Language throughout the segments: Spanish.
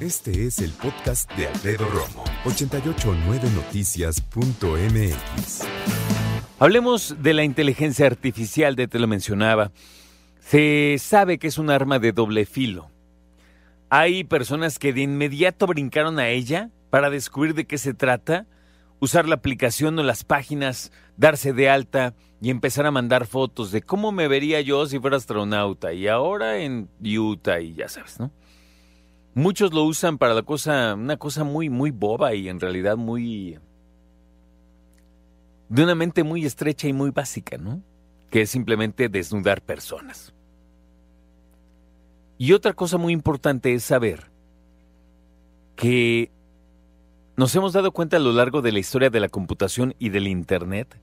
Este es el podcast de Alfredo Romo, 889noticias.mx. Hablemos de la inteligencia artificial, de te lo mencionaba. Se sabe que es un arma de doble filo. Hay personas que de inmediato brincaron a ella para descubrir de qué se trata, usar la aplicación o las páginas, darse de alta y empezar a mandar fotos de cómo me vería yo si fuera astronauta y ahora en Utah y ya sabes, ¿no? Muchos lo usan para la cosa, una cosa muy, muy boba y en realidad muy... de una mente muy estrecha y muy básica, ¿no? Que es simplemente desnudar personas. Y otra cosa muy importante es saber que nos hemos dado cuenta a lo largo de la historia de la computación y del Internet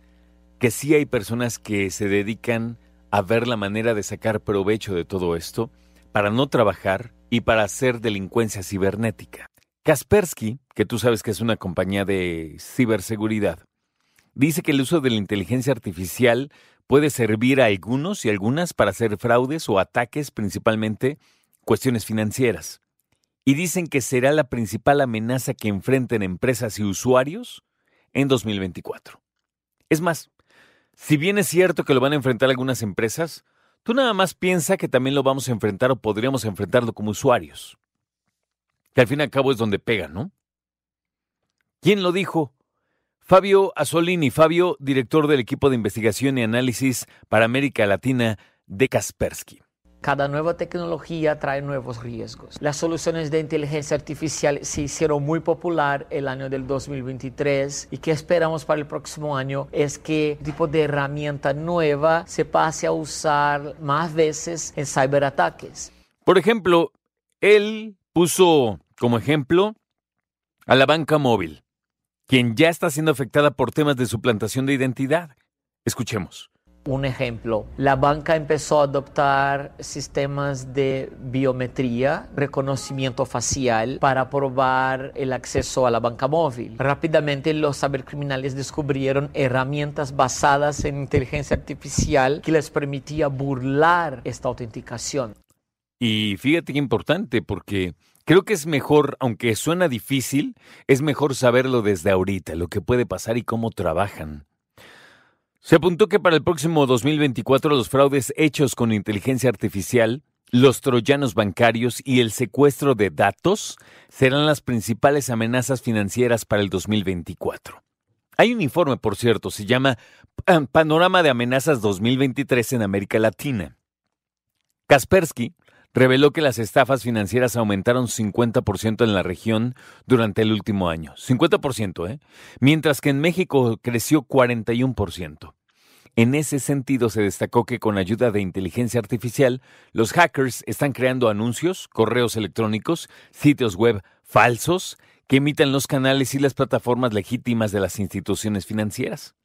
que sí hay personas que se dedican a ver la manera de sacar provecho de todo esto para no trabajar y para hacer delincuencia cibernética. Kaspersky, que tú sabes que es una compañía de ciberseguridad, dice que el uso de la inteligencia artificial puede servir a algunos y algunas para hacer fraudes o ataques, principalmente cuestiones financieras. Y dicen que será la principal amenaza que enfrenten empresas y usuarios en 2024. Es más, si bien es cierto que lo van a enfrentar algunas empresas, Tú nada más piensa que también lo vamos a enfrentar o podríamos enfrentarlo como usuarios. Que al fin y al cabo es donde pega, ¿no? ¿Quién lo dijo? Fabio Asolini, Fabio, director del equipo de investigación y análisis para América Latina de Kaspersky. Cada nueva tecnología trae nuevos riesgos. Las soluciones de inteligencia artificial se hicieron muy popular el año del 2023 y que esperamos para el próximo año es que tipo de herramienta nueva se pase a usar más veces en ciberataques. Por ejemplo, él puso como ejemplo a la banca móvil, quien ya está siendo afectada por temas de suplantación de identidad. Escuchemos. Un ejemplo, la banca empezó a adoptar sistemas de biometría, reconocimiento facial para probar el acceso a la banca móvil. Rápidamente los cibercriminales descubrieron herramientas basadas en inteligencia artificial que les permitía burlar esta autenticación. Y fíjate qué importante, porque creo que es mejor, aunque suena difícil, es mejor saberlo desde ahorita, lo que puede pasar y cómo trabajan. Se apuntó que para el próximo 2024 los fraudes hechos con inteligencia artificial, los troyanos bancarios y el secuestro de datos serán las principales amenazas financieras para el 2024. Hay un informe, por cierto, se llama Panorama de Amenazas 2023 en América Latina. Kaspersky reveló que las estafas financieras aumentaron 50% en la región durante el último año. 50%, ¿eh? Mientras que en México creció 41%. En ese sentido, se destacó que con ayuda de inteligencia artificial, los hackers están creando anuncios, correos electrónicos, sitios web falsos que imitan los canales y las plataformas legítimas de las instituciones financieras.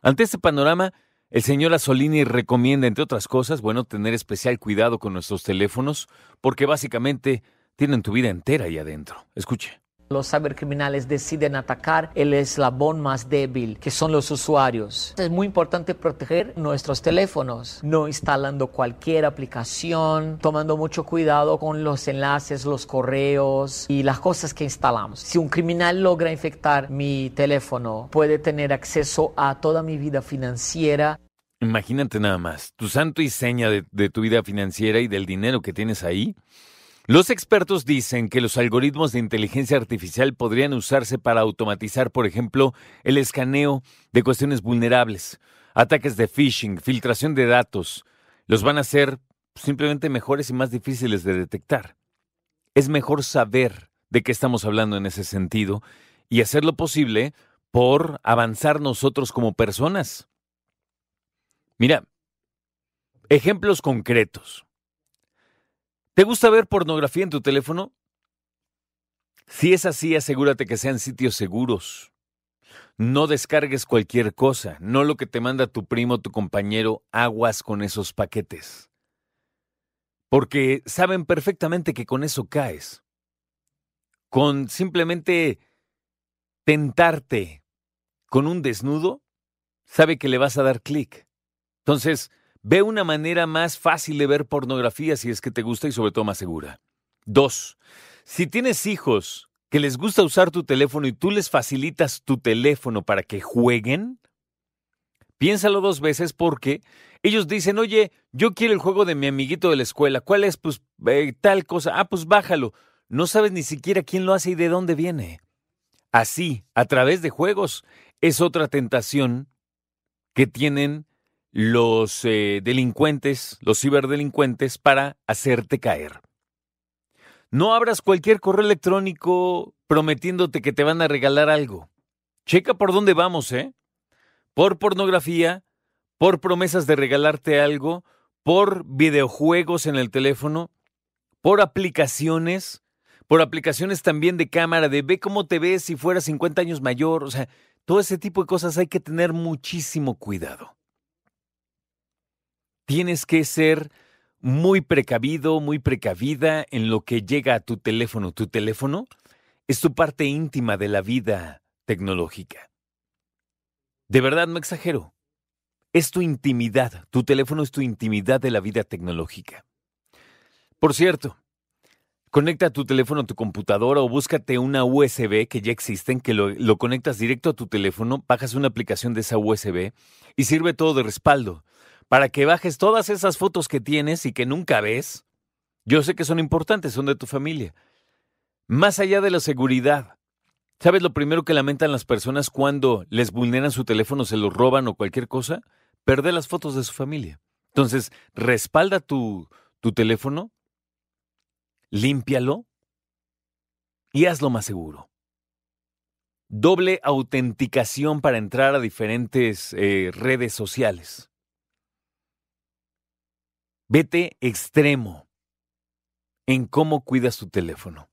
Ante este panorama, el señor Asolini recomienda, entre otras cosas, bueno, tener especial cuidado con nuestros teléfonos, porque básicamente tienen tu vida entera ahí adentro. Escuche. Los cibercriminales deciden atacar el eslabón más débil, que son los usuarios. Es muy importante proteger nuestros teléfonos, no instalando cualquier aplicación, tomando mucho cuidado con los enlaces, los correos y las cosas que instalamos. Si un criminal logra infectar mi teléfono, puede tener acceso a toda mi vida financiera. Imagínate nada más, tu santo y seña de, de tu vida financiera y del dinero que tienes ahí los expertos dicen que los algoritmos de inteligencia artificial podrían usarse para automatizar, por ejemplo, el escaneo de cuestiones vulnerables, ataques de phishing, filtración de datos. Los van a hacer simplemente mejores y más difíciles de detectar. Es mejor saber de qué estamos hablando en ese sentido y hacer lo posible por avanzar nosotros como personas. Mira, ejemplos concretos. ¿Te gusta ver pornografía en tu teléfono? Si es así, asegúrate que sean sitios seguros. No descargues cualquier cosa, no lo que te manda tu primo, tu compañero, aguas con esos paquetes. Porque saben perfectamente que con eso caes. Con simplemente tentarte con un desnudo, sabe que le vas a dar clic. Entonces, ve una manera más fácil de ver pornografía si es que te gusta y sobre todo más segura. Dos, si tienes hijos que les gusta usar tu teléfono y tú les facilitas tu teléfono para que jueguen, piénsalo dos veces porque ellos dicen, oye, yo quiero el juego de mi amiguito de la escuela, ¿cuál es? Pues eh, tal cosa, ah, pues bájalo. No sabes ni siquiera quién lo hace y de dónde viene. Así, a través de juegos, es otra tentación que tienen los eh, delincuentes, los ciberdelincuentes, para hacerte caer. No abras cualquier correo electrónico prometiéndote que te van a regalar algo. Checa por dónde vamos, ¿eh? Por pornografía, por promesas de regalarte algo, por videojuegos en el teléfono, por aplicaciones, por aplicaciones también de cámara, de ve cómo te ves si fueras 50 años mayor, o sea, todo ese tipo de cosas hay que tener muchísimo cuidado. Tienes que ser muy precavido, muy precavida en lo que llega a tu teléfono. Tu teléfono es tu parte íntima de la vida tecnológica. De verdad, no exagero. Es tu intimidad. Tu teléfono es tu intimidad de la vida tecnológica. Por cierto, conecta tu teléfono a tu computadora o búscate una USB que ya existen, que lo, lo, conectas directo a tu teléfono, bajas una aplicación de esa USB y sirve todo de respaldo para que bajes todas esas fotos que tienes y que nunca ves. Yo sé que son importantes, son de tu familia. Más allá de la seguridad, ¿sabes lo primero que lamentan las personas cuando les vulneran su teléfono, se lo roban o cualquier cosa? Perder las fotos de su familia. Entonces, respalda tu, teléfono, límpialo y hazlo más seguro. Doble autenticación para entrar a diferentes eh, redes sociales. Vete extremo en cómo cuidas tu teléfono.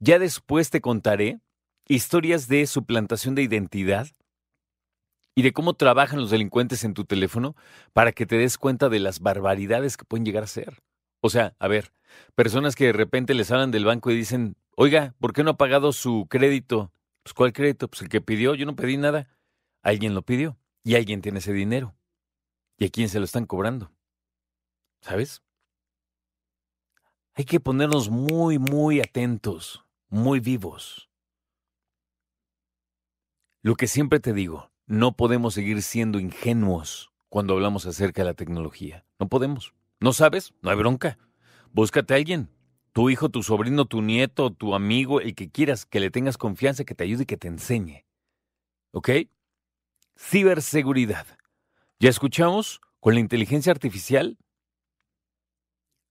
Ya después te contaré historias de suplantación de identidad y de cómo trabajan los delincuentes en tu teléfono para que te des cuenta de las barbaridades que pueden llegar a ser. O sea, a ver, personas que de repente les hablan del banco y dicen, oiga, ¿por qué no ha pagado su crédito? Pues ¿cuál crédito? Pues el que pidió, yo no pedí nada. Alguien lo pidió y alguien tiene ese dinero. ¿Y a quién se lo están cobrando? ¿Sabes? Hay que ponernos muy, muy atentos, muy vivos. Lo que siempre te digo, no podemos seguir siendo ingenuos cuando hablamos acerca de la tecnología. No podemos. ¿No sabes? No hay bronca. Búscate a alguien. Tu hijo, tu sobrino, tu nieto, tu amigo, el que quieras, que le tengas confianza, que te ayude y que te enseñe. ¿Ok? Ciberseguridad. Ya escuchamos con la inteligencia artificial.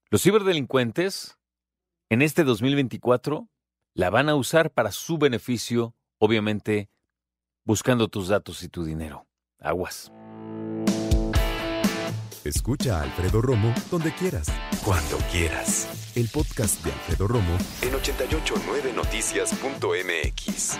Los ciberdelincuentes en este 2024 la van a usar para su beneficio, obviamente buscando tus datos y tu dinero. Aguas. Escucha a Alfredo Romo donde quieras, cuando quieras. El podcast de Alfredo Romo en 889noticias.mx.